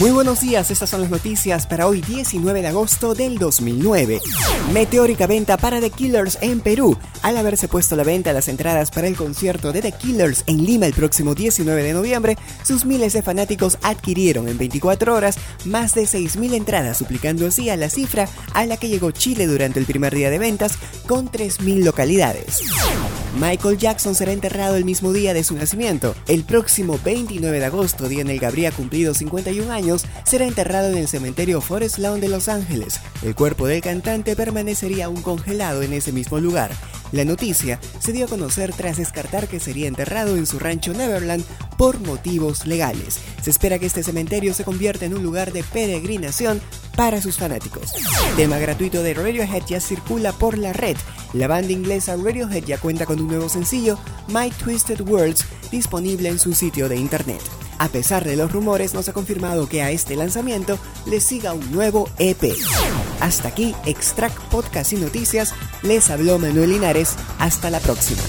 Muy buenos días, estas son las noticias para hoy 19 de agosto del 2009. Meteórica venta para The Killers en Perú. Al haberse puesto la venta las entradas para el concierto de The Killers en Lima el próximo 19 de noviembre, sus miles de fanáticos adquirieron en 24 horas más de 6.000 entradas, suplicando así a la cifra a la que llegó Chile durante el primer día de ventas, con 3.000 localidades. Michael Jackson será enterrado el mismo día de su nacimiento. El próximo 29 de agosto, día en el que habría cumplido 51 años, será enterrado en el cementerio Forest Lawn de Los Ángeles. El cuerpo del cantante permanecería aún congelado en ese mismo lugar. La noticia se dio a conocer tras descartar que sería enterrado en su rancho Neverland por motivos legales. Se espera que este cementerio se convierta en un lugar de peregrinación para sus fanáticos. Tema gratuito de Radiohead ya circula por la red. La banda inglesa Radiohead ya cuenta con un nuevo sencillo, My Twisted Words, disponible en su sitio de internet. A pesar de los rumores, no se ha confirmado que a este lanzamiento le siga un nuevo EP. Hasta aquí, Extract Podcast y Noticias. Les habló Manuel Linares. Hasta la próxima.